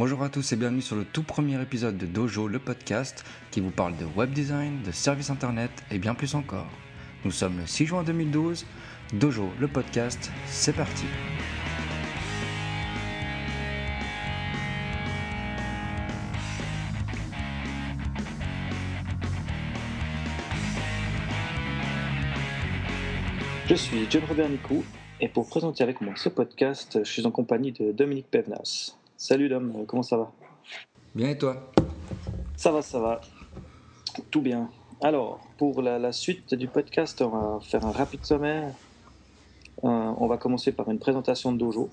Bonjour à tous et bienvenue sur le tout premier épisode de Dojo, le podcast qui vous parle de web design, de services internet et bien plus encore. Nous sommes le 6 juin 2012. Dojo, le podcast, c'est parti. Je suis John Robert Nicou et pour présenter avec moi ce podcast, je suis en compagnie de Dominique Pevnas. Salut Dom, comment ça va? Bien et toi? Ça va, ça va. Tout bien. Alors, pour la, suite du podcast, on va faire un rapide sommaire. Euh, on va commencer par une présentation de Dojo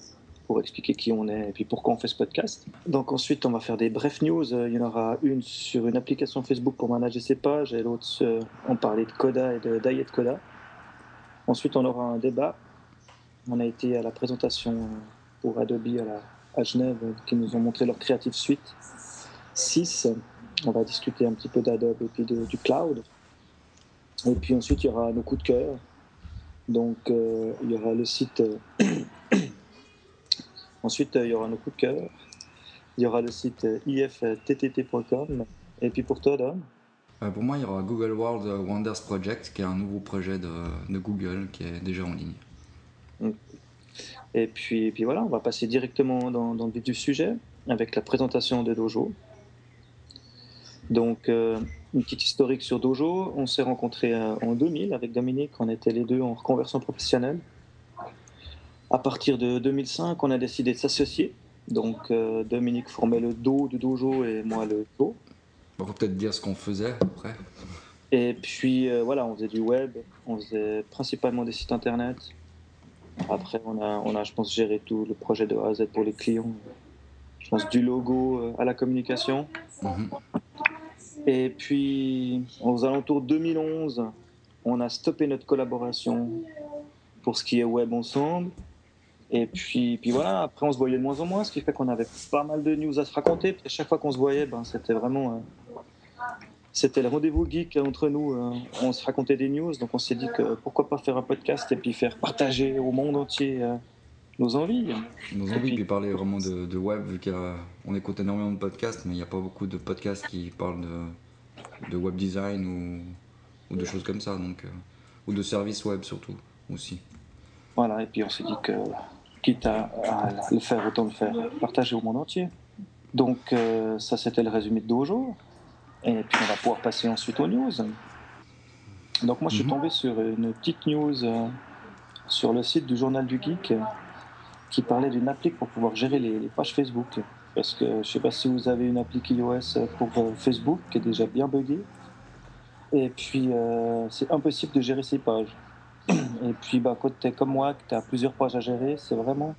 pour expliquer qui on est et puis pourquoi on fait ce podcast. Donc ensuite, on va faire des brefs news. Il y en aura une sur une application Facebook pour manager ses pages et l'autre, on parlait de Coda et de Diet Coda. Ensuite, on aura un débat. On a été à la présentation pour Adobe à, Genève qui nous ont montré leur Creative Suite 6. On va discuter un petit peu d'Adobe et puis du cloud. Et puis ensuite, il y aura nos coups de cœur. Donc, euh, il y aura le site. ensuite, il y aura nos coups de cœur. Il y aura le site ifttt.com. Et puis pour toi, Dom? Euh, pour moi, il y aura Google World Wonders Project, qui est un nouveau projet de, Google qui est déjà en ligne. Et puis, puis voilà, on va passer directement dans, le vif du sujet avec la présentation de Dojo. Donc, euh, une petite historique sur Dojo. On s'est rencontrés euh, en 2000 avec Dominique, on était les deux en reconversion professionnelle. À partir de 2005, on a décidé de s'associer. Donc, Dominique formait le dos du Dojo et moi le dos. On va peut-être dire ce qu'on faisait après. Et puis euh, voilà, on faisait du web, on faisait principalement des sites internet. Après, on a, on a, je pense, géré tout le projet de A à Z pour les clients. Je pense du logo euh, à la communication. Mhm. Et puis, aux alentours 2011, on a stoppé notre collaboration pour ce qui est web ensemble. Et puis, puis voilà, après on se voyait de moins en moins, ce qui fait qu'on avait pas mal de news à se raconter. Puis à chaque fois qu'on se voyait, ben, c'était vraiment euh, c'était le rendez-vous geek entre nous. Euh, on se racontait des news, donc on s'est dit que pourquoi pas faire un podcast et puis faire partager au monde entier euh, nos envies. Nos envies, puis, parler vraiment de, web, vu qu'on écoute énormément de podcasts, mais il n'y a pas beaucoup de podcasts qui parlent de, de web design ou, de choses comme ça, donc, euh, ou de services web surtout aussi. Voilà, et puis on s'est dit que quitte à, le faire, autant le faire partager au monde entier. Donc ça, c'était le résumé de Dojo. Et puis on va pouvoir passer ensuite aux news. Donc moi je suis mhm. tombé sur une petite news euh, sur le site du journal du geek euh, qui parlait d'une appli pour pouvoir gérer les, pages Facebook. Parce que je ne sais pas si vous avez une appli iOS pour euh, Facebook qui est déjà bien buggée. Et puis c'est impossible de gérer ces pages. Et puis bah, quand tu es comme moi, que tu as plusieurs pages à gérer, c'est vraiment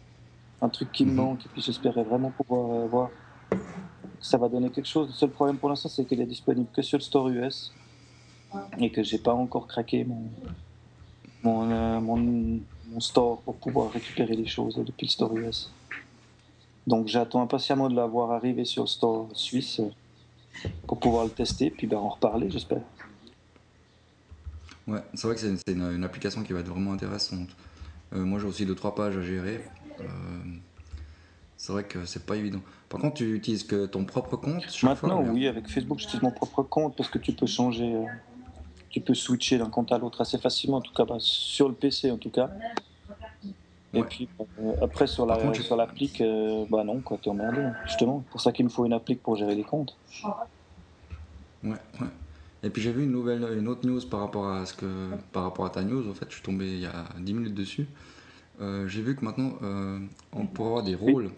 un truc qui me mhm. manque. Et puis j'espérais vraiment pouvoir voir ça va donner quelque chose. Le seul problème pour l'instant, c'est qu'elle est disponible que sur le store US et que j'ai pas encore craqué mon, mon, euh, mon, store pour pouvoir récupérer les choses depuis le store US. Donc j'attends impatiemment de la voir arriver sur le store suisse pour pouvoir le tester, puis ben, en reparler, j'espère. Ouais, c'est vrai que c'est une, application qui va être vraiment intéressante. Euh, moi j'ai aussi deux trois pages à gérer. Euh, c'est vrai que c'est pas évident. Par contre, tu utilises que ton propre compte Maintenant, oui, avec Facebook, j'utilise mon propre compte parce que tu peux changer, euh, tu peux switcher d'un compte à l'autre assez facilement, en tout cas bah, sur le PC en tout cas. Et puis euh, après sur la contre, sur l'appli, euh, bah non quoi, t'es emmerdé justement. C'est pour ça qu'il me faut une appli pour gérer les comptes. Ouais, ouais. Et puis j'ai vu une nouvelle, une autre news par rapport à ce que, par rapport à ta news. En fait, je suis tombé il y a 10 minutes dessus. j'ai vu que maintenant on pourrait avoir des rôles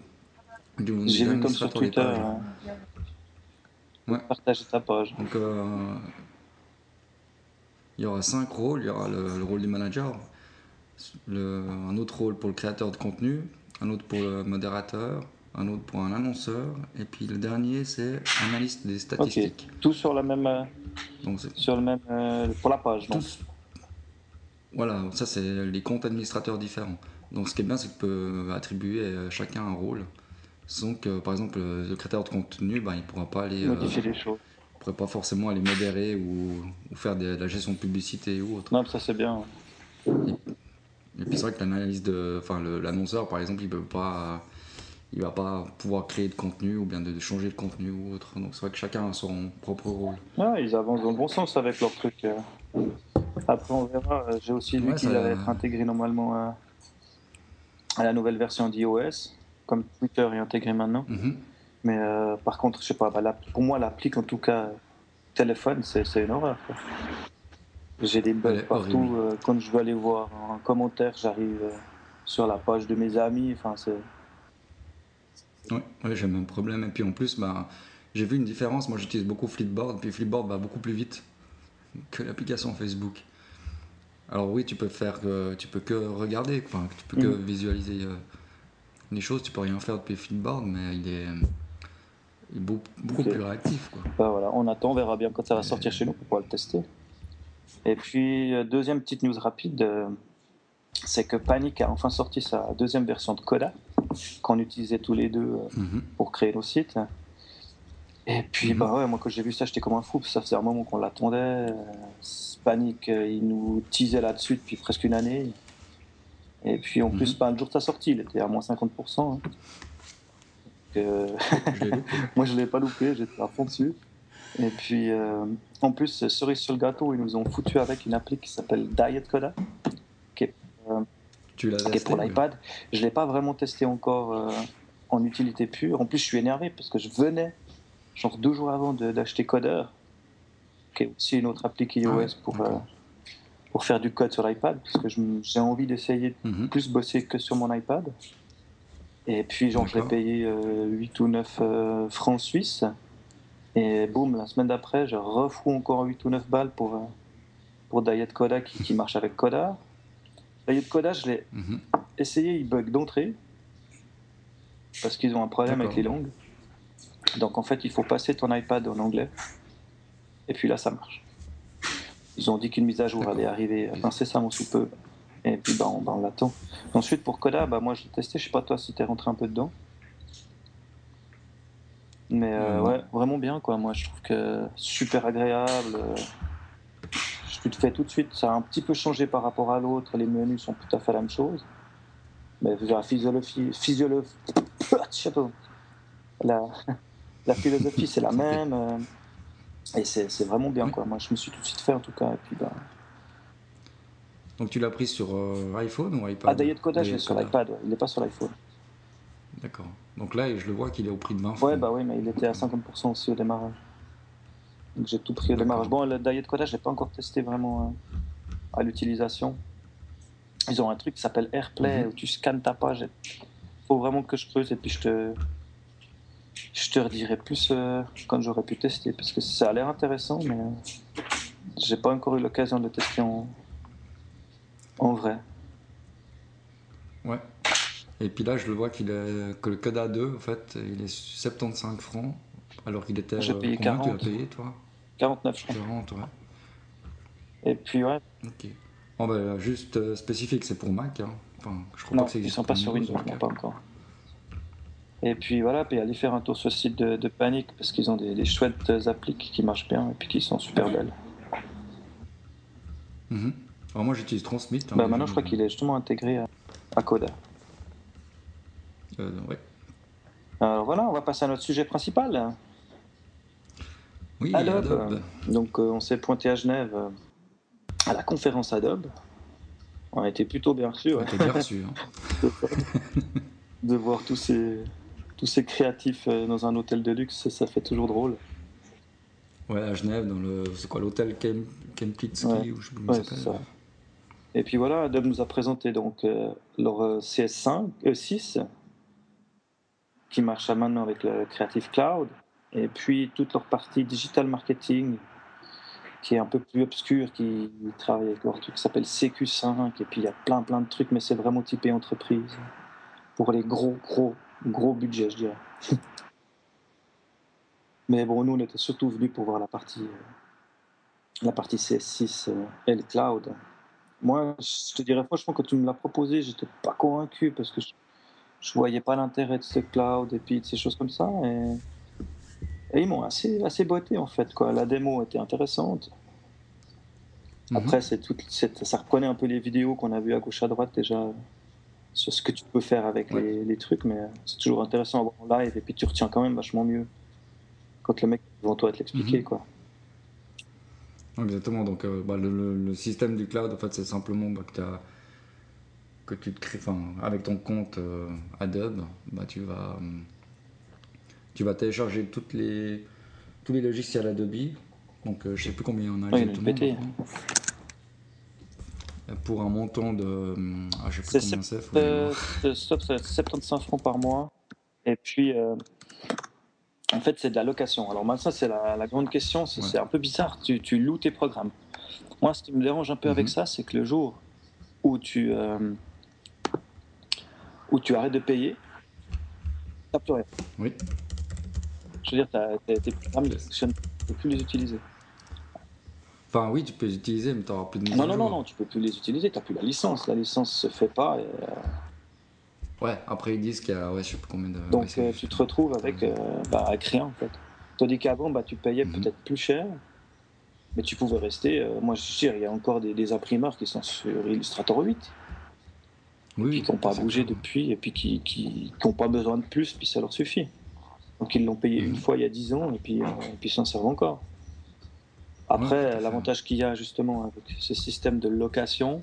j'ai vu comme sur Twitter. Euh, ouais. Partager ta page. Donc, euh, il y aura cinq rôles. Il y aura le, rôle du manager, le, un autre rôle pour le créateur de contenu, un autre pour le modérateur, un autre pour un annonceur, et puis le dernier c'est analyste des statistiques. Tout sur la même. Euh, donc, sur le même pour la page. Donc. Voilà, ça c'est les comptes administrateurs différents. Donc ce qui est bien, c'est que tu peux attribuer chacun un rôle. Donc, par exemple, le créateur de contenu, ben, il ne pourra pas aller. Modifier les choses. Il pourrait pas forcément aller modérer ou, faire de, la gestion de publicité ou autre. Non, ça c'est bien. Et, puis c'est vrai que l'analyse de. Enfin, l'annonceur, par exemple, il peut pas. il va pas pouvoir créer de contenu ou bien de, changer de contenu ou autre. Donc c'est vrai que chacun a son propre rôle. Ouais, ils avancent dans le bon sens avec leur truc. Euh. Après, on verra. J'ai aussi vu qu'il allait être intégré normalement à, la nouvelle version d'iOS, comme Twitter est intégré maintenant. Mhm. Mais euh, par contre, je sais pas, bah, pour moi, l'appli, en tout cas, téléphone, c'est une horreur. J'ai des bugs partout. Euh, quand je veux aller voir un commentaire, j'arrive sur la page de mes amis. Enfin, c'est oui, j'ai le même problème. Et puis en plus, bah, j'ai vu une différence. Moi, j'utilise beaucoup Flipboard, puis Flipboard va beaucoup plus vite que l'application Facebook. Alors oui, tu peux faire, tu peux que regarder, enfin, tu peux que mm. visualiser les choses. Tu peux rien faire depuis Flipboard, mais il est, beaucoup, plus réactif. Quoi. Bah, voilà, on attend, on verra bien quand ça va sortir chez nous pour pouvoir le tester. Et puis euh, deuxième petite news rapide, euh, c'est que Panic a enfin sorti sa deuxième version de Coda qu'on utilisait tous les deux euh, mhm. pour créer nos sites. Et puis, mhm. bah ouais, moi, quand j'ai vu ça, j'étais comme un fou. Ça faisait un moment qu'on l'attendait. Panic, il nous teasait là-dessus depuis presque une année. Et puis, en plus, pas mhm. un jour de sa sortie, il était à moins 50%. Hein. Euh, moi, je ne l'ai pas loupé, j'étais à fond dessus. Et puis, en plus, cerise sur le gâteau, ils nous ont foutu avec une appli qui s'appelle Diet Coda, qui est pour l'iPad. Je ne l'ai pas vraiment testé encore euh, en utilité pure. En plus, je suis énervé parce que je venais, genre deux jours avant d'acheter Coder, qui est aussi une autre appli iOS ah pour, euh, pour faire du code sur l'iPad, parce que j'ai envie d'essayer de mhm. plus bosser que sur mon iPad. Et puis, genre, je l'ai payé 8 euh, ou 9 francs suisses. Et boum, la semaine d'après, je refous encore 8 ou 9 balles pour, pour Diet Coda qui, qui marche avec Coda. De codage, je l'ai mhm. essayé, il bug d'entrée parce qu'ils ont un problème avec les langues. Donc en fait, il faut passer ton iPad en anglais et puis là, ça marche. Ils ont dit qu'une mise à jour allait arriver incessamment sous peu et puis bah, on, bah, on l'attend. Ensuite, pour Coda, bah, moi je l'ai testé, je sais pas toi si tu es rentré un peu dedans. Mais euh, ouais, vraiment bien quoi. Moi je trouve que super agréable. Euh, tu te fais tout de suite, ça a un petit peu changé par rapport à l'autre, les menus sont tout à fait la même chose. Mais la physiologie, physiologie la, la philosophie c'est la même. Et c'est vraiment bien quoi. Moi je me suis tout de suite fait en tout cas. Et puis, bah... Donc tu l'as pris sur euh, iPhone ou iPad? Ah Diet Coda, je l'ai sur l'iPad, il n'est pas sur l'iPhone. D'accord. Donc là, je le vois qu'il est au prix de 20 Ouais, bah oui, mais il était à 50% aussi au démarrage. Donc j'ai tout pris au démarrage. Bon, le diet codage, je l'ai pas encore testé vraiment euh, à l'utilisation. Ils ont un truc qui s'appelle AirPlay mhm. où tu scannes ta page. Il faut vraiment que je creuse et puis je te, je te redirai plus euh, quand j'aurai pu tester parce que ça a l'air intéressant, mais euh, j'ai pas encore eu l'occasion de tester en, en vrai. Ouais. Et puis là, je le vois qu'il est, que le Coda 2, en fait, il est 75 francs. Alors qu'il était. J'ai payé 40. Tu as payé, toi? 49, je crois. 40, ouais. Et puis, ouais. Ok. Bon, bah, juste euh, spécifique, c'est pour Mac. Hein. Enfin, je crois non, pas que ils sont pas sur Windows, pas encore. Et puis voilà, puis aller faire un tour sur le site de, Panic parce qu'ils ont des, chouettes applis qui marchent bien et puis qui sont super belles. Mhm. Alors moi j'utilise Transmit. Hein, bah, maintenant je crois qu'il est justement intégré à, Coda. Euh, ouais. Alors voilà, on va passer à notre sujet principal. Oui, Adobe. Donc euh, on s'est pointé à Genève euh, à la conférence Adobe. On a été plutôt bien reçus. On a été bien reçus. Hein. de voir tous ces, tous ces créatifs euh, dans un hôtel de luxe, ça fait toujours drôle. Ouais, à Genève, dans le. C'est quoi l'hôtel Kempinski ouais. ou je pas ça. Et puis voilà, Adobe nous a présenté donc leur CS5, E6, qui marche maintenant avec le Creative Cloud. Et puis toute leur partie digital marketing, qui est un peu plus obscure, qui travaille avec leur truc qui s'appelle CQ5, et puis il y a plein plein de trucs, mais c'est vraiment typé entreprise, pour les gros, gros, gros budgets, je dirais. mais bon, nous, on était surtout venus pour voir la partie, euh, la partie CS6 euh, et le cloud. Moi, je te dirais franchement, quand tu me l'as proposé, j'étais pas convaincu, parce que je, je voyais pas l'intérêt de ce cloud et puis de ces choses comme ça. Et et ils m'ont assez, assez boité en fait. Quoi. La démo était intéressante. Mhm. Après, c'est tout, ça reprenait un peu les vidéos qu'on a vues à gauche à droite déjà, sur ce que tu peux faire avec les, les, trucs, mais c'est toujours intéressant à voir en live et puis tu retiens quand même vachement mieux quand le mec devant toi te l'expliquer. Mhm. quoi. Exactement, donc euh, bah, le, le, système du cloud, en fait, c'est simplement bah, que, as, que, tu te crées, avec ton compte euh, Adobe, bah, tu, vas, tu vas télécharger toutes les, tous les logiciels Adobe. Donc euh, je sais plus combien il y en a exactement. Pour un montant de. Ah, je sais plus combien c'est. Euh, 75 francs par mois. Et puis, euh, en fait, c'est de la location. Alors, moi, ça, c'est la, grande question. C'est un peu bizarre. Tu, tu, loues tes programmes. Moi, ce qui me dérange un peu avec mhm. ça, c'est que le jour où tu, euh, où tu arrêtes de payer, tu n'as plus rien. Oui. Je veux dire, tes programmes ne fonctionnent plus les utiliser. Enfin, oui, tu peux les utiliser, mais tu n'auras plus de mise non, non, non, non, tu peux plus les utiliser, tu n'as plus la licence. La licence se fait pas. Et, euh, Ouais, après ils disent qu'il y a, ouais, je sais pas combien de. Donc euh, tu te retrouves avec, euh, bah, avec rien en fait. Tandis qu'avant, bah, tu payais mhm. peut-être plus cher, mais tu pouvais rester. moi, je suis il y a encore des, imprimeurs qui sont sur Illustrator 8. Oui, qui n'ont pas bougé depuis, et puis qui n'ont pas besoin de plus, puis ça leur suffit. Donc ils l'ont payé une mhm. fois il y a 10 ans, et puis, et puis s'en servent encore. Après, l'avantage qu'il y a justement avec ce système de location,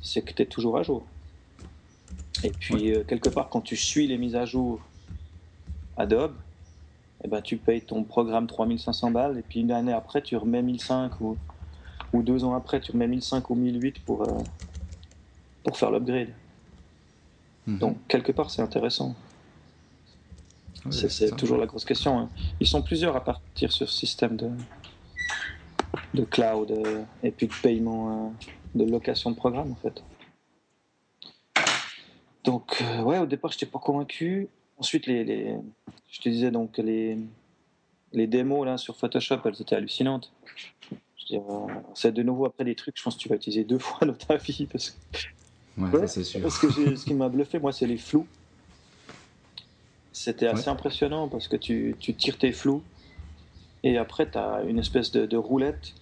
c'est que tu es toujours à jour. Et puis, euh, quelque part, quand tu suis les mises à jour Adobe, eh ben, tu payes ton programme 3500 balles, et puis une année après, tu remets 1005 ou, ou deux ans après, tu remets 1005 ou 1008 pour, euh, pour faire l'upgrade. Mhm. Donc, quelque part, c'est intéressant. c'est toujours la grosse question. Hein. Ils sont plusieurs à partir sur ce système de, de cloud euh, et puis de paiement, euh, de location de programme en fait. Donc euh, ouais, au départ, je n'étais pas convaincu. Ensuite, les, les, je te disais donc les, les démos là sur Photoshop, elles étaient hallucinantes. c'est de nouveau après des trucs, je pense que tu vas utiliser deux fois dans ta vie parce que, ouais, c'est sûr. Parce que ce qui m'a bluffé, moi, c'est les flous. C'était assez impressionnant parce que tu, tu, tires tes flous et après, tu as une espèce de, de roulette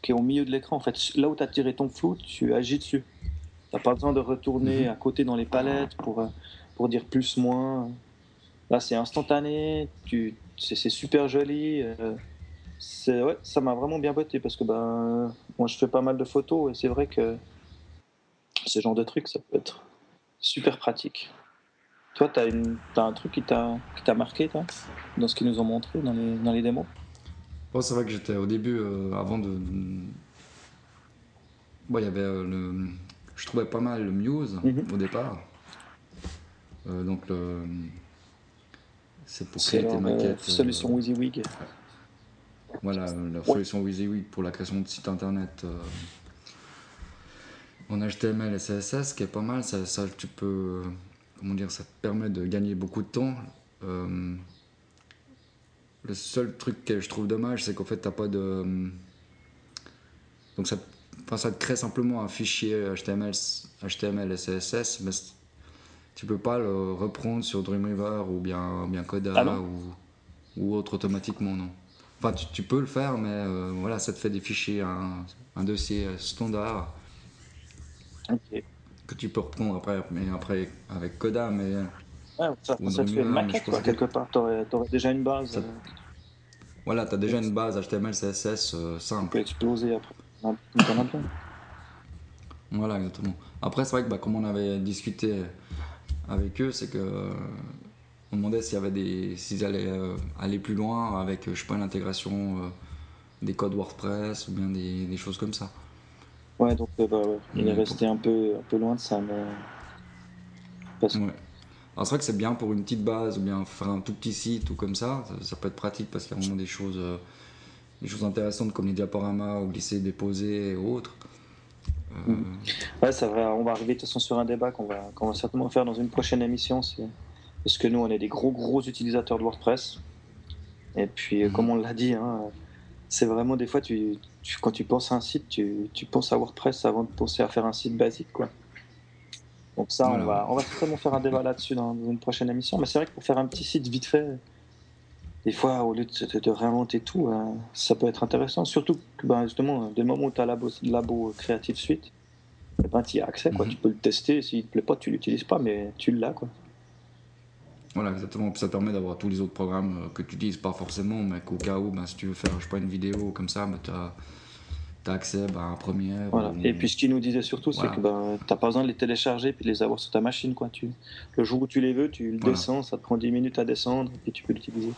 qui est au milieu de l'écran. En fait, là où tu as tiré ton flou, tu agis dessus. Tu n'as pas besoin de retourner mhm. à côté dans les palettes pour, euh, pour dire plus, moins. Là, c'est instantané, tu, c'est, super joli. Euh, c'est, ouais, ça m'a vraiment bien botté parce que ben, moi, je fais pas mal de photos et c'est vrai que ce genre de truc, ça peut être super pratique. Toi, tu as, un truc qui t'a, qui t'a marqué toi, dans ce qu'ils nous ont montré dans les, dans les démos? C'est vrai que j'étais au début, euh, avant de. Bon, il y avait euh, le. Je trouvais pas mal le Muse mhm. au départ. Euh, donc, le... c'est pour créer tes maquettes. solution WYSIWYG. Voilà, la solution WYSIWYG pour la création de sites internet en HTML et CSS, qui est pas mal. Ça, ça, tu peux. Comment dire, ça te permet de gagner beaucoup de temps. Le seul truc que je trouve dommage, c'est qu'en fait, t'as pas de. Donc ça, ça te crée simplement un fichier HTML, HTML et CSS, mais tu peux pas le reprendre sur Dreamweaver ou bien, bien Coda ah ou, ou, autre automatiquement, non. Enfin, tu, peux le faire, mais euh, voilà, ça te fait des fichiers, un, un dossier standard que tu peux reprendre après, mais après avec Coda, mais Ouais, ça, ça te fait une maquette, quoi, quelque part. Tu aurais, déjà une base. Euh, voilà, tu as déjà une base HTML, CSS euh, simple. Tu peux exploser après. Voilà, exactement. Après, c'est vrai que bah, comme on avait discuté avec eux, c'est que euh, on demandait s'il y avait des, s'ils allaient aller plus loin avec, je sais pas, l'intégration des codes WordPress ou bien des, des choses comme ça. Ouais, donc bah, ouais. il est resté un peu, un peu loin de ça, mais. Parce... Ouais. Alors c'est vrai que c'est bien pour une petite base ou bien faire un tout petit site ou comme ça, ça, peut être pratique parce qu'il y a vraiment des choses, euh, des choses intéressantes comme les diaporamas ou glisser, déposer et autres. Euh, mm. Ouais, ça va, on va arriver de toute façon sur un débat qu'on va, qu'on va certainement faire dans une prochaine émission. Parce que nous, on est des gros gros utilisateurs de WordPress. Et puis, euh, comme mm. on l'a dit, hein, c'est vraiment des fois, tu, quand tu penses à un site, tu, tu penses à WordPress avant de penser à faire un site basique, quoi. Donc ça, on, va, on va certainement faire un débat là-dessus dans une prochaine émission. Mais c'est vrai que pour faire un petit site vite fait, des fois, au lieu de, réinventer tout, euh, ça peut être intéressant. Surtout que ben, justement, dès le moment où tu as Labo, Labo Creative Suite, eh ben, tu y as accès, quoi. Mhm. Tu peux le tester, s'il te plaît pas, tu l'utilises pas, mais tu l'as, quoi. Voilà, exactement. Puis ça permet d'avoir tous les autres programmes euh, que tu utilises pas forcément, mais qu'au cas où, ben, si tu veux faire, je sais pas, une vidéo comme ça, ben, tu as, accès à Premiere. Voilà. ou- Et puis ce qu'il nous disait surtout, c'est Voilà. que ben, t'as pas besoin de les télécharger puis de les avoir sur ta machine. Quoi. Tu, le jour où tu les veux, tu le Voilà. descends, ça te prend 10 minutes à descendre et puis tu peux l'utiliser.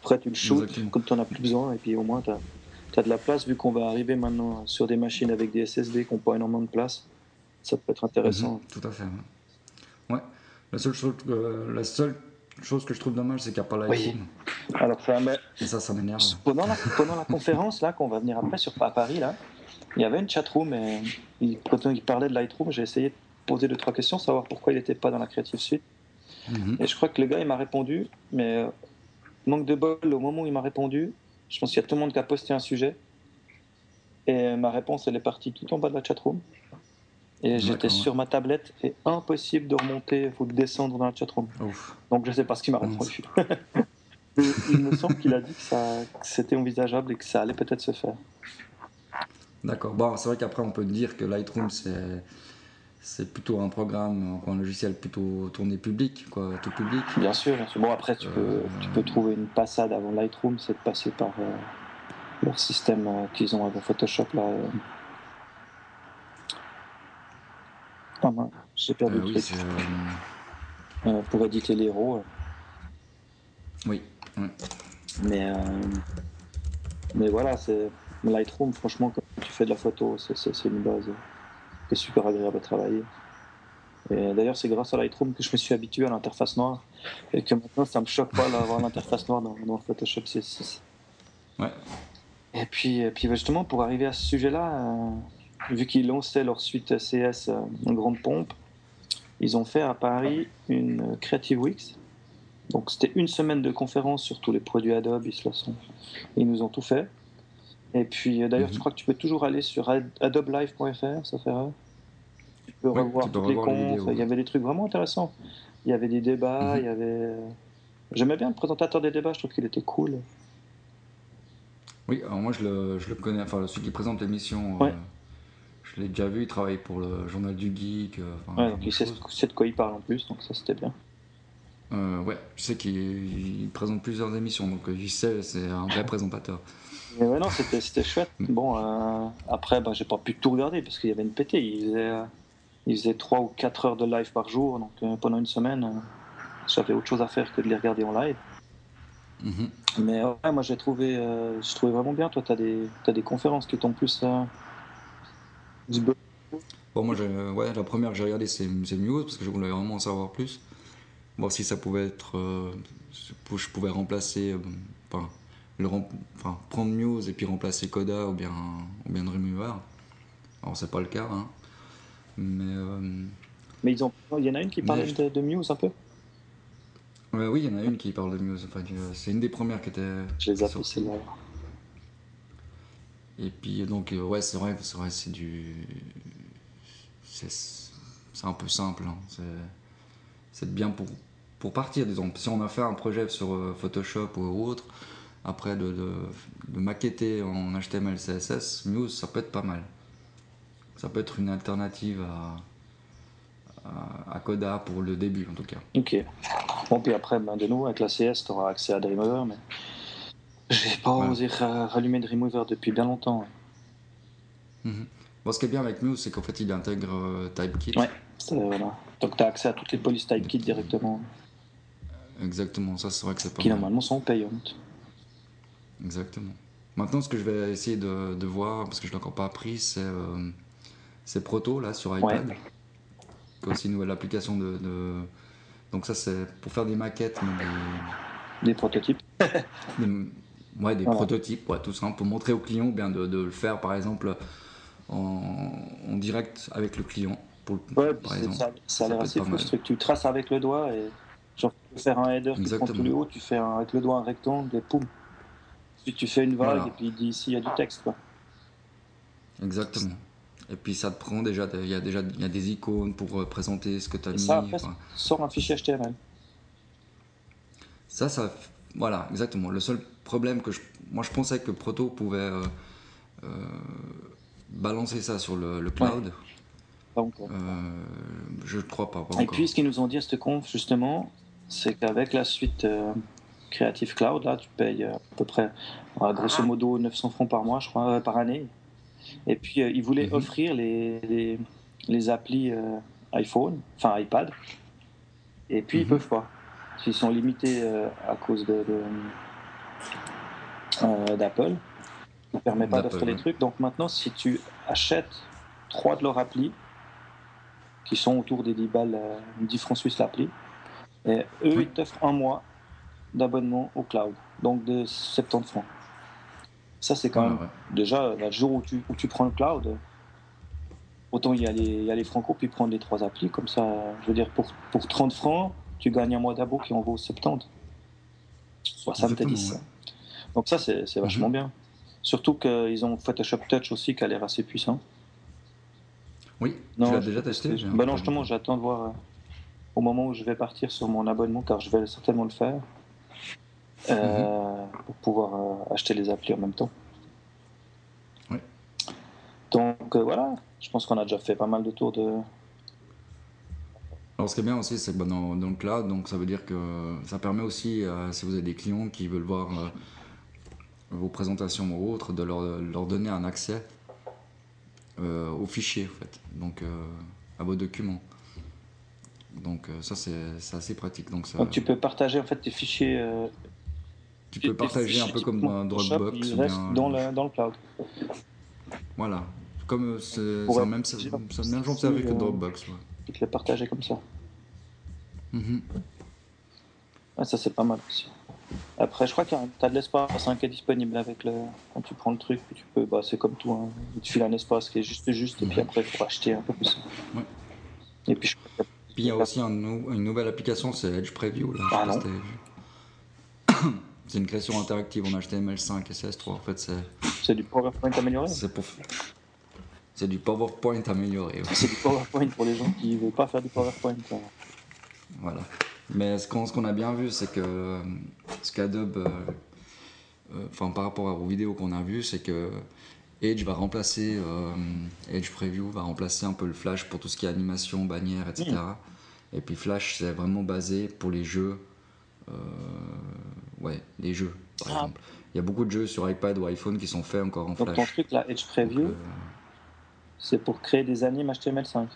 Après, tu le Exactement. quand tu n'en as plus besoin et puis au moins tu as, de la place vu qu'on va arriver maintenant sur des machines avec des SSD qui n'ont pas énormément de place. Ça peut être intéressant. Mhm, tout à fait. Ouais. La, seule chose, que- la seule chose que je trouve dommage, c'est qu'il n'y a pas Lightroom. Alors, ça, mais Et ça, ça m'énerve. pendant, la, pendant la conférence là, qu'on va venir après sur à Paris, là, il y avait une chatroom et il, quand il parlait de Lightroom, j'ai essayé de poser deux trois questions, savoir pourquoi il n'était pas dans la Creative Suite. Mhm. Et je crois que le gars, il m'a répondu, mais euh, manque de bol, au moment où il m'a répondu, je pense qu'il y a tout le monde qui a posté un sujet. Et ma réponse, elle est partie tout en bas de la chatroom. Et j'étais sur ma tablette et impossible de remonter, il faut descendre dans la chatroom. Ouf. Donc je sais pas ce qu'il m'a répondu. Il me semble qu'il a dit que, ça- que c'était envisageable et que ça allait peut-être se faire. D'accord. Bon, c'est vrai qu'après, on peut dire que Lightroom, c'est. C'est plutôt un programme, un logiciel plutôt tourné public, quoi, tout public. Bien sûr, bien sûr. Bon, après, tu peux, Euh, tu peux trouver une passade avant Lightroom, c'est de passer par euh, leur système euh, qu'ils ont avec Photoshop. Là. Ah, j'ai perdu le oui, truc. pour éditer les héros. euh. Oui. Mais, euh, mais voilà, c'est Lightroom, franchement, quand tu fais de la photo, c'est- une base qui est super agréable à travailler. Et d'ailleurs, c'est grâce à Lightroom que je me suis habitué à l'interface noire et que maintenant, ça me choque pas d'avoir l'interface noire dans, dans Photoshop C6. Ouais. Et puis, et puis justement, pour arriver à ce sujet-là, euh, vu qu'ils lançaient leur suite CS euh, en grande pompe, ils ont fait à Paris une Creative Weeks. Donc c'était une semaine de conférences sur tous les produits Adobe, ils, se la sont- ils nous ont tout fait. Et puis euh, d'ailleurs, Mhm. je crois que tu peux toujours aller sur ad- adobelive.fr, ça fait rare. Tu peux revoir tu peux toutes les revoir les confs, vidéos. il y avait des trucs vraiment intéressants. Il y avait des débats, Mhm. il y avait... euh, J'aimais bien le présentateur des débats, je trouve qu'il était cool. Oui, alors moi je le, je le connais, enfin celui qui présente l'émission, euh, je l'ai déjà vu, il travaille pour le journal du geek. euh, Ouais, donc il sait de quoi il parle en plus, donc ça c'était bien. Euh, ouais, je sais qu'il il présente plusieurs émissions, donc euh, il sait, c'est un vrai présentateur. Mais ouais, non, c'était, chouette. Mm. Bon, euh, après, bah, j'ai pas pu tout regarder parce qu'il y avait une pété. Il faisait, euh, il faisait 3 ou 4 heures de live par jour, donc pendant une semaine, j'avais autre chose à faire que de les regarder en live. Mhm. Mais ouais, moi j'ai trouvé, j'ai trouvé vraiment bien. Toi, t'as des, t'as des conférences qui tombent plus. Bon, moi, ouais, la première que j'ai regardée, c'est c'est Muse, parce que je voulais vraiment en savoir plus. Voir si ça pouvait être. euh, je pouvais remplacer. euh, enfin, le rem- enfin, prendre Muse et puis remplacer Coda ou bien, ou bien Dreamweaver. Alors, c'est pas le cas, hein. Mais. euh, Mais ils ont, il y en a une qui parlait Mais de, de Muse un peu? ouais, oui, il y en a une qui parle de Muse. Enfin, c'est une des premières qui était. Je les appelés celle-là. Et puis donc ouais c'est vrai c'est vrai c'est du c'est c'est un peu simple hein. c'est c'est bien pour pour partir disons si on a fait un projet sur euh, Photoshop ou autre après de, de, de maqueter en HTML CSS Muse ça peut être pas mal ça peut être une alternative à, à, à Coda pour le début en tout cas Ok. Bon, puis après, ben, de nouveau, avec la CS, tu auras accès à Dreamweaver, mais j'ai pas Voilà. osé ra- rallumer Dreamweaver depuis bien longtemps. Mhm. bon ce qui est bien avec Muse c'est qu'en fait il intègre euh, TypeKit Ouais. C'est- Voilà. Donc tu as accès à toutes les polices typekit directement, exactement ça c'est vrai que c'est pas qui mal. normalement sont payantes. Exactement. Maintenant, ce que je vais essayer de, de voir, parce que je ne l'ai encore pas appris, c'est euh, c'est Proto, là, sur iPad. Ouais. qui est aussi une nouvelle application de... de- Donc ça, c'est pour faire des maquettes, mais Des prototypes. des, des- ouais, des Voilà. prototypes, ouais, tout simple, pour montrer au client, ou bien de, de le faire, par exemple, en, en direct avec le client, pour, le- Ouais, par exemple. ça, ça a l'air assez fou ce truc. Tu traces avec le doigt et genre tu peux faire un header qui prend Exactement. tout le haut, tu fais un- avec le doigt un rectangle et poum. Puis tu fais une vague Voilà. et puis il dit ici il y a du texte quoi. Exactement. Et puis ça te prend déjà, il y a déjà y a des icônes pour euh, présenter ce que tu as Et mis. ça après enfin, sort un fichier HTML. Ça, ça, voilà, exactement. Le seul problème que je, moi je pensais que Proto pouvait euh, euh, balancer ça sur le, le cloud Pas encore. Euh, je ne crois pas. pas Et puis, ce qu'ils nous ont dit à cette conf, justement, c'est qu'avec la suite euh, Creative Cloud, là, tu payes euh, à peu près, grosso modo, 900 francs par mois, je crois, par année. Et puis, ils voulaient Mhm. offrir les, les, les applis iPhone, enfin iPad. Et puis, ils Mhm. peuvent pas. Ils sont limités euh, à cause de, euh, d'Apple. Ils ne permettent pas d'offrir les trucs. Donc maintenant, si tu achètes trois de leurs applis, qui sont autour des 10 balles, euh, 10 francs suisses l'appli, et eux, Oui. ils t'offrent un mois d'abonnement au cloud, donc de 70 francs. Ça, c'est quand Ouais, même ouais. déjà le jour où tu, où tu prends le cloud, euh, autant y aller, y aller franco puis prendre les trois applis. Comme ça, euh, je veux dire, pour, pour 30 francs, tu gagnes un mois d'abo qui en vaut 70. 70 Exactement, ouais. Donc ça, c'est c'est vachement Mhm. bien. Surtout qu'ils ont Photoshop Touch aussi qui a l'air assez puissant. Oui, Non, tu l'as déjà testé Bah non, justement, j'attends de voir euh, au moment où je vais partir sur mon abonnement, car je vais certainement le faire, euh, pour pouvoir euh, acheter les applis en même temps. Oui. Donc voilà, je pense qu'on a déjà fait pas mal de tours de. Alors ce qui est bien aussi, c'est que bah, dans, dans le cloud, donc ça veut dire que ça permet aussi, si vous avez des clients qui veulent voir vos présentations ou autres, de leur, leur donner un accès euh, aux fichiers, en fait, donc euh, à vos documents. Donc euh, ça, c'est assez pratique. Donc, ça, Donc tu peux partager en fait tes fichiers. tu tes- peux partager un peu comme dans Dropbox. Ils ou restent bien- dans, le, dans le cloud. Voilà. Comme c'est même, le même genre service que Dropbox. ouais. Tu te les partager comme ça. Mhm. Ouais, ça c'est pas mal aussi. Après, je crois que tu as de l'espace hein, qui est disponible avec le. Quand tu prends le truc, tu peux. Bah, c'est comme tout. Hein. Il te file un espace qui est juste juste, et puis après, il faut acheter un peu plus. Ouais. Et puis, je Puis il y a aussi un nou- une nouvelle application, c'est Edge Preview. Là. Ah non. C'est une création interactive en HTML5 et CS3. En fait, c'est c'est du PowerPoint amélioré? c'est pour c'est du PowerPoint amélioré. ouais. C'est du PowerPoint pour les gens qui ne veulent pas faire du PowerPoint. Voilà. Mais ce qu'on a bien vu, c'est que euh, ce qu'Adobe, euh, euh, enfin par rapport aux vidéos qu'on a vues, c'est que Edge va remplacer euh, Edge Preview va remplacer un peu le Flash pour tout ce qui est animation, bannière, etc. Et puis Flash, c'est vraiment basé pour les jeux. euh, ouais, les jeux, par Ah. exemple. Il y a beaucoup de jeux sur iPad ou iPhone qui sont faits encore en Donc ton Flash. truc là, Edge Preview, euh, c'est pour créer des animes HTML5.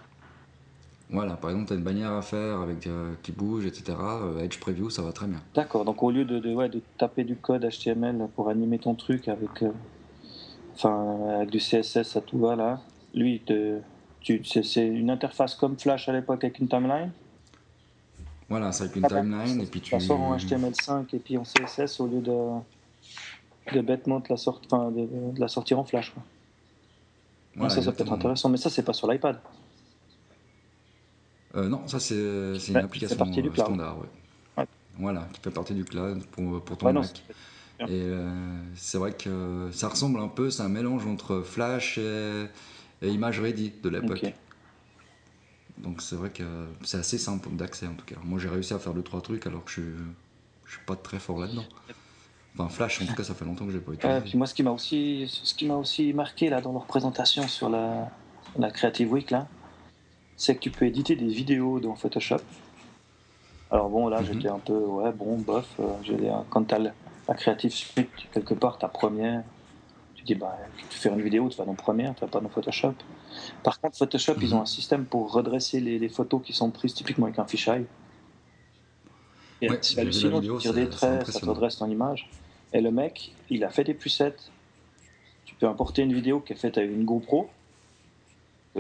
Voilà, par exemple, tu as une bannière à faire avec, euh, qui bouge, etc. euh, Edge Preview, ça va très bien. D'accord, donc au lieu de, de, ouais, de taper du code HTML pour animer ton truc avec, euh, enfin, avec du CSS à tout va là, lui, c'est, une interface comme Flash à l'époque avec une timeline. Voilà, c'est avec une Ah bah, timeline et puis tu. Ça sort en HTML5 et puis en CSS au lieu de, de bêtement de la, sort, enfin, de, de la sortir en Flash. quoi. Voilà, ça, ça peut être intéressant, mais ça, c'est pas sur l'iPad. Euh, non, ça c'est c'est une Ouais, application du euh, standard. Ouais. Ouais. Voilà, qui fait partie du cloud pour, pour ton Ouais, non, Mac. Et euh, c'est vrai que ça ressemble un peu, c'est un mélange entre Flash et, et Image Ready de l'époque. Donc c'est vrai que c'est assez simple d'accès en tout cas. Moi j'ai réussi à faire deux trois trucs alors que je suis, je suis pas très fort là-dedans. Enfin Flash en tout cas ça fait longtemps que j'ai pas utilisé. puis moi, ce qui m'a aussi, ce qui m'a aussi marqué là dans leur présentation sur la, la Creative Week là, c'est que tu peux éditer des vidéos dans Photoshop. Alors bon, là, Mhm. j'étais un peu, ouais, bon, bof. euh, des- quand t'as la, la Creative Suite quelque part, ta première, tu dis, bah, tu fais une vidéo, tu vas dans Première, tu vas pas dans Photoshop. Par contre, Photoshop, ils ont un système pour redresser les, les photos qui sont prises typiquement avec un fisheye. Et Ouais, c'est hallucinant, vidéo, tu tires des traits, ça te redresse ton image. Et le mec, il a fait des presets. Tu peux importer une vidéo qui est faite avec une GoPro,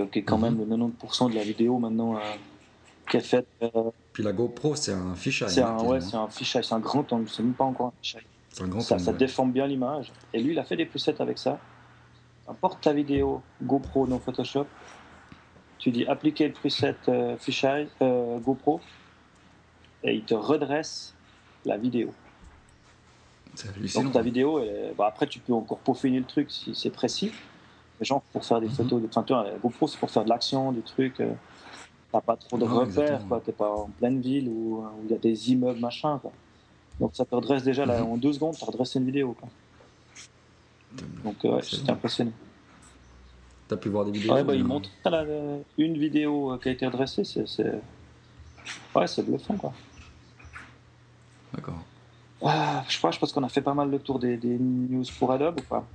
qui est quand Mhm. même le 90% de la vidéo maintenant, euh, qui est faite. euh, Puis la GoPro c'est un fisheye. c'est hein, un, ouais, c'est un fisheye, c'est un grand angle, c'est même pas encore un fisheye. C'est un grand Ça, angle, ça ouais. déforme bien l'image. Et lui, il a fait des presets avec ça. Importe ta vidéo GoPro dans Photoshop. Tu dis appliquer le preset euh, fisheye euh, GoPro et il te redresse la vidéo. C'est. Donc ta vidéo, elle bah, après tu peux encore peaufiner le truc si c'est précis. Mais genre pour faire des Mhm. photos de. Vois, la GoPro c'est pour faire de l'action, des trucs. euh, T'as pas trop de Ouais, repères, quoi. T'es pas en pleine ville où où il y a des immeubles, machin, quoi. Donc ça te redresse déjà là, Mhm. en deux secondes, tu redresses une vidéo, quoi. Donc euh, ouais, Excellent. c'était impressionnant. T'as pu voir des vidéos Ouais, bah, ou- il montre là, euh, une vidéo euh, qui a été redressée, c'est. c'est- Ouais, c'est bluffant quoi. D'accord. Ah, je crois, je pense qu'on a fait pas mal le tour des, des news pour Adobe ou pas?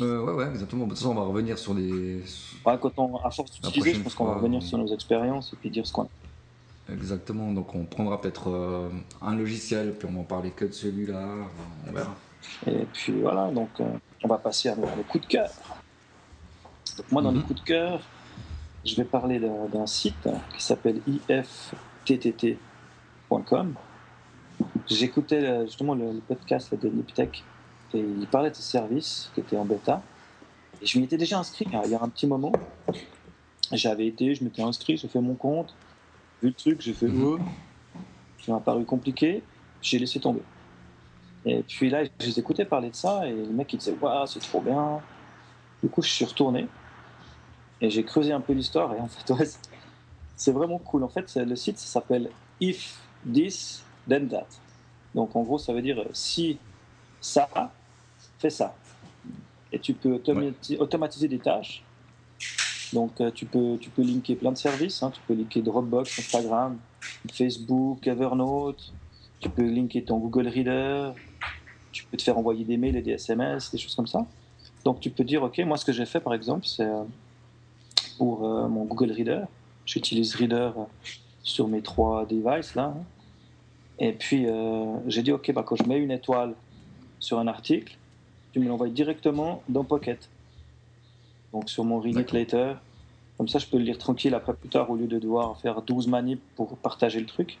Euh, ouais, ouais, exactement. De toute façon, on va revenir sur des. Ouais, quand on, à force d'utiliser, je pense qu'on va revenir on- sur nos expériences et puis dire ce qu'on Exactement. Donc, on prendra peut-être euh, un logiciel, puis on va en parler que de celui-là. On verra. Et puis voilà, donc euh, on va passer à nos, coups de cœur. Donc moi, dans les Mhm. coups de cœur, je vais parler d'un site qui s'appelle ifttt.com. J'écoutais euh, justement le, le podcast de Niptech il parlait de ce service qui était en bêta. Et je m'y étais déjà inscrit hein, il y a un petit moment. J'avais été, je m'étais inscrit, j'ai fait mon compte, vu le truc, j'ai fait Mhm. oh, ça m'a paru compliqué, j'ai laissé tomber. Et puis là, je les écoutais parler de ça, et le mec il disait Waouh, c'est trop bien. Du coup, je suis retourné et j'ai creusé un peu l'histoire, et en fait, c'est- vraiment cool. En fait, le site s'appelle If This Then That. Donc en gros, ça veut dire si ça, fais ça. Et tu peux automati- automatiser des tâches. Donc euh, tu, peux, tu peux linker plein de services. hein. Tu peux linker Dropbox, Instagram, Facebook, Evernote. Tu peux linker ton Google Reader. Tu peux te faire envoyer des mails et des SMS, des choses comme ça. Donc tu peux dire, OK, moi ce que j'ai fait par exemple, c'est euh, pour euh, mon Google Reader. J'utilise Reader sur mes trois devices là. hein. Et puis j'ai dit, OK, bah, quand je mets une étoile sur un article, tu me l'envoies directement dans Pocket. Donc sur mon Read It. Later. Comme ça, je peux le lire tranquille après plus tard au lieu de devoir faire 12 manips pour partager le truc.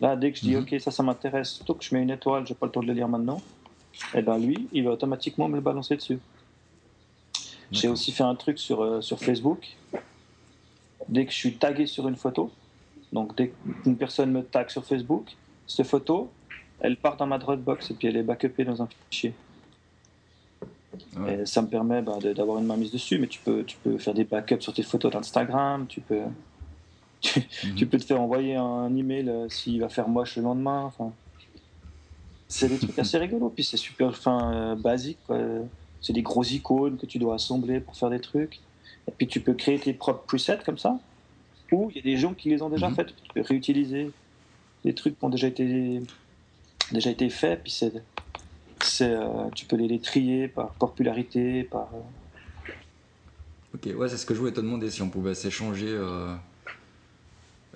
Là, dès que je dis Mhm. OK, ça, ça m'intéresse, que je mets une étoile, j'ai pas le temps de le lire maintenant, et ben lui, il va automatiquement me le balancer dessus. J'ai aussi fait un truc sur, euh, sur Facebook. Dès que je suis tagué sur une photo, donc dès qu'une personne me tag sur Facebook, cette photo, elle part dans ma Dropbox et puis elle est backupée dans un fichier. Ouais. Et ça me permet bah, d'avoir une main mise dessus, mais tu peux, tu peux faire des backups sur tes photos d'Instagram, tu peux, tu, Mhm. tu peux te faire envoyer un email euh, s'il va faire moche le lendemain. Enfin, c'est des trucs assez rigolos, puis c'est super euh, basique. C'est des gros icônes que tu dois assembler pour faire des trucs. Et puis tu peux créer tes propres presets comme ça, ou il y a des gens qui les ont déjà Mhm. faites. Tu peux réutiliser des trucs qui ont déjà été, déjà été faits, puis c'est, euh, tu peux les, les trier par popularité, par. euh, Ok, ouais, c'est ce que je voulais te demander si on pouvait s'échanger euh,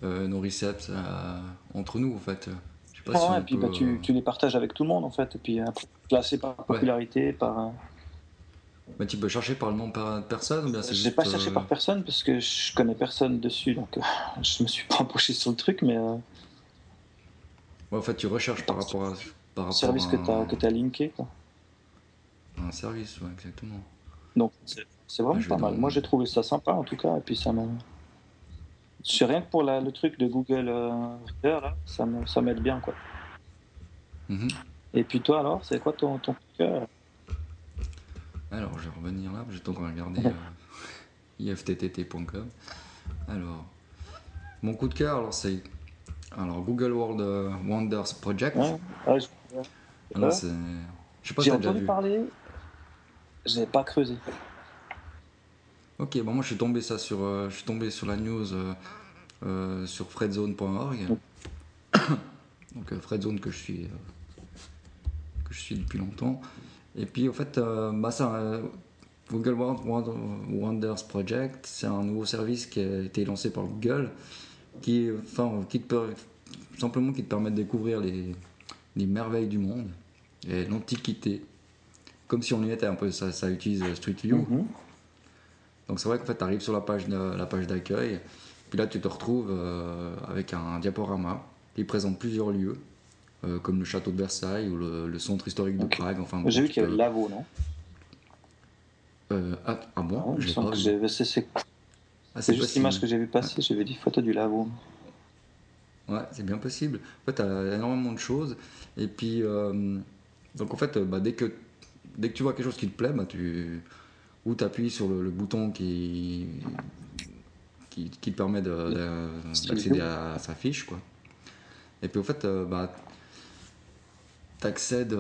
euh, nos recettes euh, entre nous en fait. Si Ouais, on et puis peut, bah, tu, euh, tu les partages avec tout le monde en fait, et puis classé par popularité, par. euh, bah, tu peux chercher par le nom de personne ou bien c'est J'ai juste, pas cherché euh, par personne parce que je connais personne dessus, donc euh, je me suis pas embauché sur le truc, mais euh, Ouais, en fait, tu recherches par rapport à par rapport service que tu as un, que as linké. Quoi. un service, ouais, exactement. Donc c'est c'est vraiment pas mal. Moi j'ai trouvé ça sympa en tout cas, et puis ça m'a. Je sais rien que pour la- le truc de Google euh, Reader, là, ça m'aide bien quoi. Mhm. Et puis toi alors, c'est quoi ton, ton coup de cœur? Alors, je vais revenir là, train de regarder euh, ifttt.com. Alors, mon coup de cœur, alors c'est alors Google World euh, Wonders Project. Ouais, ouais, je- c'est, sais pas si J'ai t'as déjà entendu vu. parler, je n'ai pas creusé. Ok, bon, moi je suis tombé ça sur, euh, je suis tombé sur la news euh, euh, sur fredzone.org. Donc euh, Fredzone que je suis que je suis depuis longtemps. Et puis en fait, bah, ça, Google World Wonder- Wonders Project, c'est un nouveau service qui a été lancé par Google, qui, enfin, qui te simplement qui te permet de découvrir les, les merveilles du monde et l'antiquité, comme si on y était un peu. Ça, ça utilise Street View. Mhm. Donc c'est vrai qu'en fait, tu arrives sur la page, de- la page d'accueil, puis là tu te retrouves euh, avec un diaporama qui présente plusieurs lieux, euh, comme le château de Versailles ou le, le centre historique de. Prague. Enfin, J'ai vu qu'il y avait Lavo, non? Euh, ah, ah bon? Je pas que c'est- Ah, c'est juste l'image que j'ai vu passer, j'avais dit photo du Lavo. Ouais, c'est bien possible. En fait, tu as énormément de choses. Et puis, euh, donc en fait, euh, bah, dès, que, dès que tu vois quelque chose qui te plaît, bah, tu, ou tu appuies sur le, le bouton qui, qui, qui te permet d'accéder à, sa fiche. Quoi. Et puis, en fait, euh, bah, tu accèdes,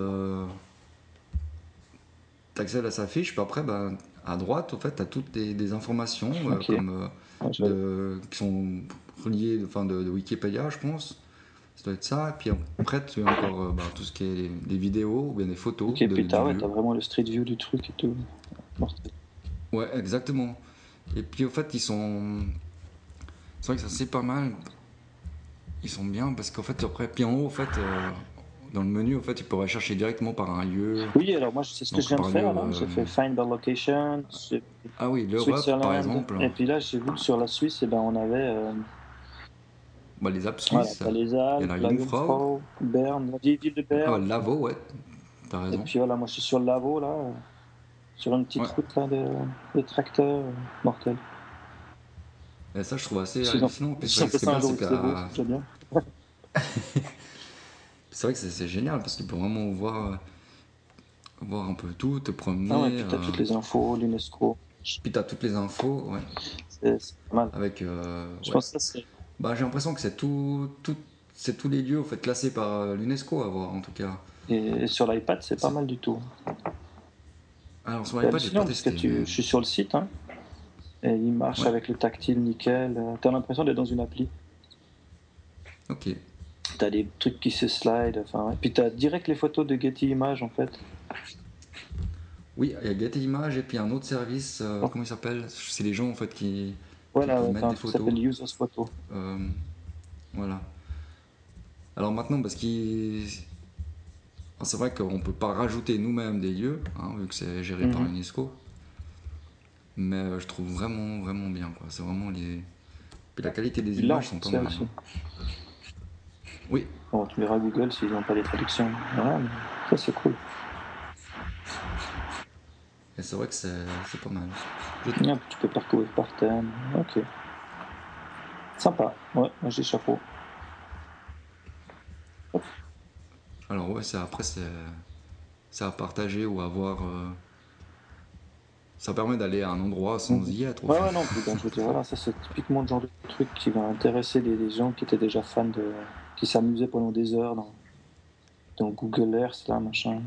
à sa fiche, puis après, bah, à droite, en fait, tu as toutes des, des informations euh, comme, euh, de- qui sont reliées enfin, de, de Wikipédia, je pense. Ça doit être ça. Et puis après, tu as encore euh, bah, tout ce qui est les vidéos ou bien des photos. Ok, de, du ouais, lieu. t'as vraiment le street view du truc et tout. Ouais, exactement. Et puis au fait, ils sont. C'est vrai que ça c'est pas mal. Ils sont bien parce qu'en fait, après, puis en haut, en fait, euh, dans le menu, en fait, tu pourrais chercher directement par un lieu. Oui, alors moi, c'est ce que je viens de faire. lieu, là. J'ai euh, fait Find by Location, Ah oui, l'Europe, par exemple. Et puis là, j'ai vu que sur la Suisse, eh ben, on avait euh, Bah, les apps voilà, suisses. t'as les Alpes, Il y en a la une, Jungfrau, Berne, la vieille ville de Ah, Berne. Lavo, ouais, t'as et raison. puis voilà, moi, je suis sur le Lavo, là, euh, sur une petite Ouais. route là, de, de tracteurs euh, mortel. Et ça, je trouve assez hallucinant. Si c'est que bien, c'est bien. c'est vrai que c'est génial parce que tu peux vraiment voir, euh, voir un peu tout, te promener. Ah ouais, puis t'as euh, toutes les infos, l'UNESCO. Puis t'as toutes les infos, ouais, C'est pas mal. avec. euh, Je ouais. pense que c'est. Bah, j'ai l'impression que c'est tout, tout, c'est tous les lieux en fait classés par l'UNESCO à voir en tout cas. Et, sur l'iPad, c'est pas mal du tout. Alors sur C'est l'iPad, j'ai pas parce que testé. tu, je suis sur le site, hein, et il marche Ouais. avec le tactile nickel. T'as l'impression d'être dans une appli. Ok. T'as des trucs qui se slide, enfin, ouais. Puis t'as direct les photos de Getty Images en fait. Oui, il y a Getty Images et puis un autre service, euh, Oh. comment il s'appelle? C'est les gens en fait qui. Voilà, un des photos. s'appelle Users Photo. euh, voilà. Alors maintenant, parce qu'il. C'est vrai qu'on peut pas rajouter nous-mêmes des lieux, hein, vu que c'est géré par Mhm. l'UNESCO. Mais euh, je trouve vraiment, vraiment bien. quoi. C'est vraiment les. Puis la qualité des images sont pas mal. Oui, Bon, tu verras Google s'ils n'ont pas les traductions. Voilà, mais ça c'est cool. et c'est vrai que c'est pas mal. Bien, tu peux parcourir par thème. Ok. Sympa. Ouais, moi j'ai chapeau. Alors ouais, c'est après c'est à partager ou à voir. euh, Ça permet d'aller à un endroit sans Mhm. y être. Ouais, ouais, non, dire, voilà, ça c'est typiquement le genre de truc qui va intéresser des, des gens qui étaient déjà fans de. Qui s'amusaient pendant des heures dans, dans Google Earth, là, machin.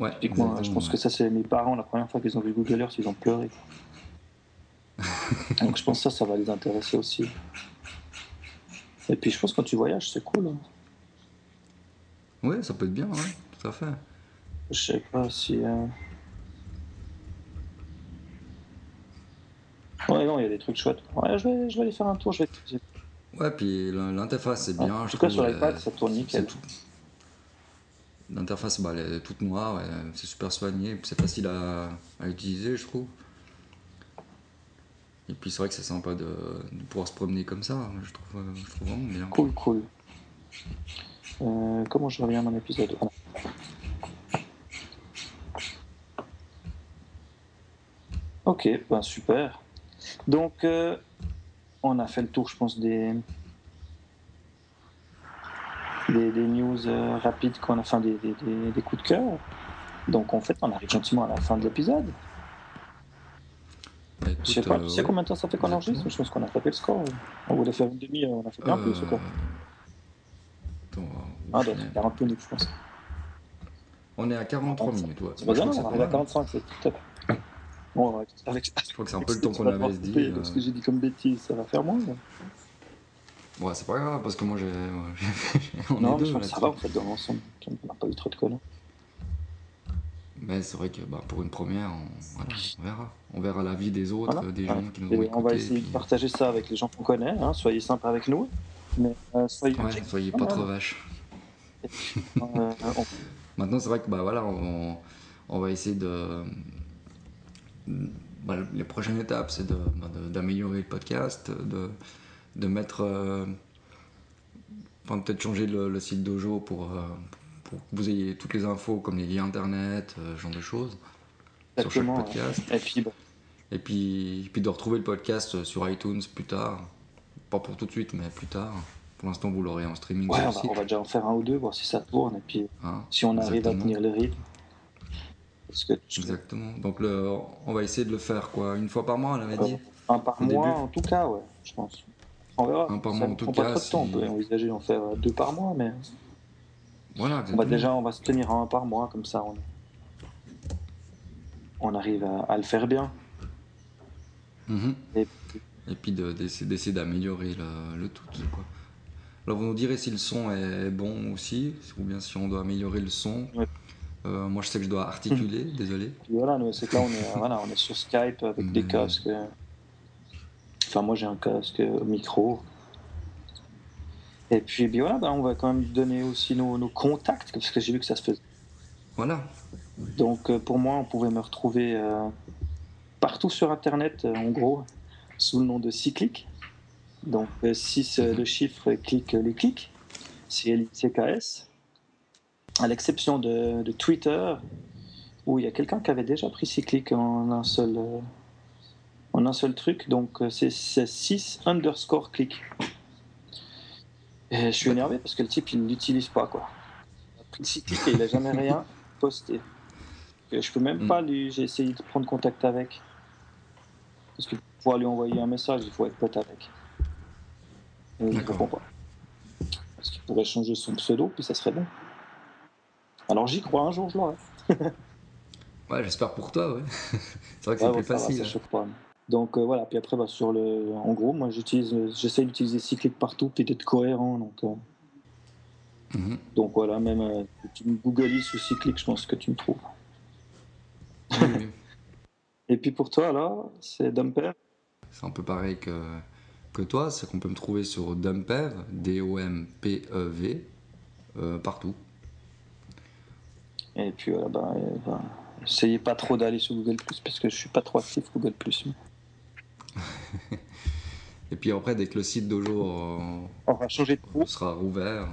Ouais, Typiquement, je pense ouais. que ça, c'est mes parents, la première fois qu'ils ont vu Google Earth, ils ont pleuré. donc je pense que ça, ça va les intéresser aussi. Et puis je pense que quand tu voyages, c'est cool. hein. Ouais, ça peut être bien, ouais, tout à fait. Je sais pas si. euh, Ouais, non, il y a des trucs chouettes. Ouais, je vais, je vais aller faire un tour. Je vais... Ouais, puis l'in- l'interface c'est bien. en je tout cas, trouve, sur l'iPad, ça tourne nickel. tout. L'interface, bah, elle est toute noire, c'est super soigné, c'est facile à, à utiliser, je trouve. Et puis c'est vrai que c'est sympa de, de pouvoir se promener comme ça, je trouve, euh, je trouve vraiment bien. Cool, cool. Euh, comment je reviens à mon épisode? Ok, ben super. Donc, euh, on a fait le tour, je pense, des, des, des news euh, rapides qu'on a, enfin des, des, coups de cœur. Donc, en fait, on arrive gentiment à la fin de l'épisode. Bah, Je sais pas, euh, tu sais combien de temps ça fait qu'on enregistre? Je pense qu'on a tapé le score. On voulait faire une demi-heure, on a fait bien plus Euh, encore. attends, Ah, où donc, je mets 40 minutes, je pense. On est à 43 minutes, ouais. C'est bien, on arrive à pas mal. 45, c'est top. Bon, avec, avec, Je crois que c'est un peu le temps qu'on avait dit. euh, Parce que j'ai dit comme bêtise, ça va faire moins. Ouais, c'est pas grave, parce que moi j'ai. ouais, on non, est mais je deux pense que ça va en fait dans l'ensemble. On n'a pas eu trop de conneries. Mais c'est vrai que bah, pour une première, on, voilà, on verra. On verra la vie des autres, Voilà. des Ouais. gens qui nous ont on va essayer de partager ça avec les gens qu'on connaît. Hein. Soyez sympas avec nous. Mais euh, soyez. Ouais, soyez pas trop vaches. Euh, on- Maintenant, c'est vrai que bah, voilà, on, on va essayer de. Bah, les prochaines étapes, c'est bah, d'améliorer le podcast, de, de mettre. euh, Enfin, peut-être changer le, le site Dojo pour, euh, pour que vous ayez toutes les infos, comme les liens internet, euh, ce genre de choses, sur chaque podcast. Et puis, Et puis, de retrouver le podcast sur iTunes plus tard. Pas pour tout de suite, mais plus tard. Pour l'instant, vous l'aurez en streaming ouais, sur on, le va, site. on va déjà en faire un ou deux, voir si ça tourne. Et puis, hein. si on arrive à tenir le rythme. Que Exactement. Donc le, on va essayer de le faire quoi, une fois par mois, on avait dit. Euh, un par Au mois, début. en tout cas, ouais, je pense. On verra. Un par ça mois, en tout pas cas, trop de temps. On peut envisager d'en faire euh, deux par mois, mais Voilà. on va déjà, on va se tenir à un par mois, comme ça. On... on arrive à, à le faire bien. Mhm. Et Et puis de- d'essayer d'améliorer le, le tout. Quoi. Alors vous nous direz si le son est bon aussi, ou bien si on doit améliorer le son. Ouais. Euh, moi je sais que je dois articuler, désolé. Puis voilà, c'est là, on est, voilà, on est sur Skype avec des casques. Enfin, moi, j'ai un casque micro. Et puis, voilà, ben, on va quand même donner aussi nos, nos contacts, parce que j'ai vu que ça se faisait. Voilà. Donc, euh, pour moi, on pouvait me retrouver euh, partout sur Internet, en gros, sous le nom de Cyclic. Donc, 6 Mhm. le chiffre, clic les clics. C-L-I-C-K-S. À l'exception de, de Twitter, où il y a quelqu'un qui avait déjà pris Cyclic en un seul, euh, en un seul truc. Donc, euh, c'est 6 underscore clic. Et je suis énervé parce que le type, il ne l'utilise pas, quoi. Il a pris le Cyclic et il n'a jamais rien posté. Et je peux même Mm. pas lui. J'ai essayé de prendre contact avec. Parce que pour pouvoir lui envoyer un message, il faut être pote avec. Et il D'accord. répond pas. Parce qu'il pourrait changer son pseudo, puis ça serait bon. Alors j'y crois, un jour je l'aurai. Ouais, j'espère pour toi, ouais. c'est vrai que c'est Ouais, plus ouais, ça va, facile. pas. Donc euh, voilà, puis après, bah, sur le... en gros, moi j'utilise, j'essaie d'utiliser Cyclic partout, puis d'être cohérent. Donc, euh, Mhm. donc voilà, même euh, tu me googles ou Cyclic, je pense que tu me trouves. Oui, oui. Et puis pour toi, alors, c'est Dumper? C'est un peu pareil que, que toi, c'est qu'on peut me trouver sur Dumpev, D-O-M-P-E-V, euh, partout. Et puis voilà, bah, euh, bah, essayez pas trop d'aller sur Google parce que je suis pas trop actif Google Et puis après, dès que le site Dojo euh, On va changer de peau. sera rouvert,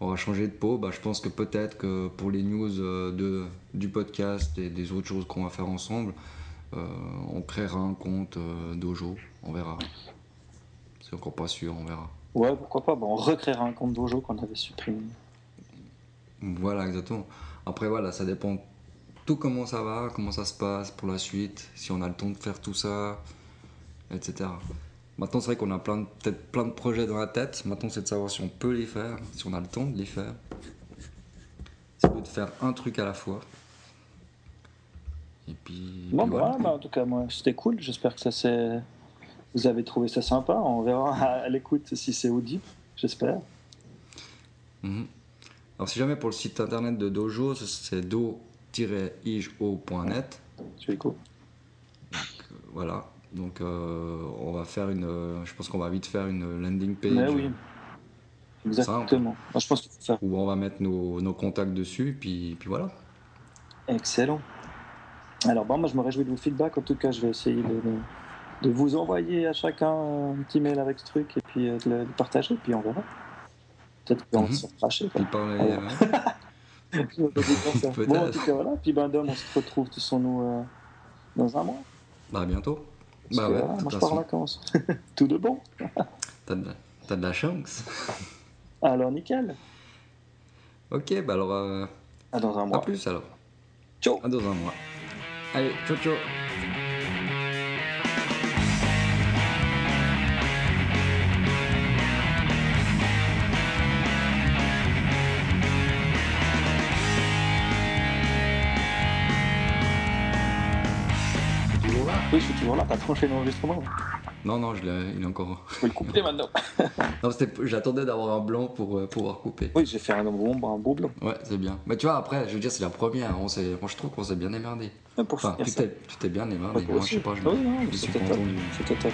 on va changer de peau, bah, je pense que peut-être que pour les news euh, de, du podcast et des autres choses qu'on va faire ensemble, euh, on créera un compte euh, Dojo, on verra. C'est encore pas sûr, on verra. Ouais, pourquoi pas. Bah, on recréera un compte Dojo qu'on avait supprimé. Voilà, exactement. Après, voilà, ça dépend tout comment ça va, comment ça se passe pour la suite, si on a le temps de faire tout ça, etc. Maintenant, c'est vrai qu'on a plein de, peut-être plein de projets dans la tête. Maintenant, c'est de savoir si on peut les faire, si on a le temps de les faire. C'est de faire un truc à la fois. Et puis. Bon, puis voilà, bah, en tout cas, moi, c'était cool. J'espère que ça s'est. Vous avez trouvé ça sympa. On verra à l'écoute si c'est audible. J'espère. Mhm. Alors, si jamais pour le site internet de Dojo, c'est do-ijo.net. Tu es cool. Voilà. Donc, euh, on va faire une. euh, je pense qu'on va vite faire une landing page Mais oui. Exactement. Je pense qu'il faut faire. où on va mettre nos, nos contacts dessus, puis, puis voilà. Excellent. Alors, bon, moi, je me réjouis de vos feedbacks. En tout cas, je vais essayer de, de- de vous envoyer à chacun un petit mail avec ce truc et puis euh, de le de le partager. Puis on verra. Peut-être qu'on se cracher. Bon, en tout cas, voilà. Puis, ben, Dom, on se retrouve, tous nous, euh, dans un mois. Bah, à bientôt. Parce Bah que, ouais, voilà, moi, je pars en vacances. Tout de bon. t'as de, de la chance. Alors, nickel. Ok, bah alors, euh, À dans un à mois. plus alors. Ciao. À dans un mois. Allez, ciao ciao. Toujours là. T'as tranché l'enregistrement. Non, non, je il est encore. Je peux le couper maintenant. Non, c'était- j'attendais d'avoir un blanc pour euh, pouvoir couper. Oui, j'ai fait un bon, un beau blanc. Ouais, c'est bien. Mais tu vois, après, je veux dire, c'est la première. On je trouve qu'on s'est bien émerdé. Enfin, tu t'es, bien émerdé. Ouais, Moi, je sais pas, je, non, suis contendu. C'était top.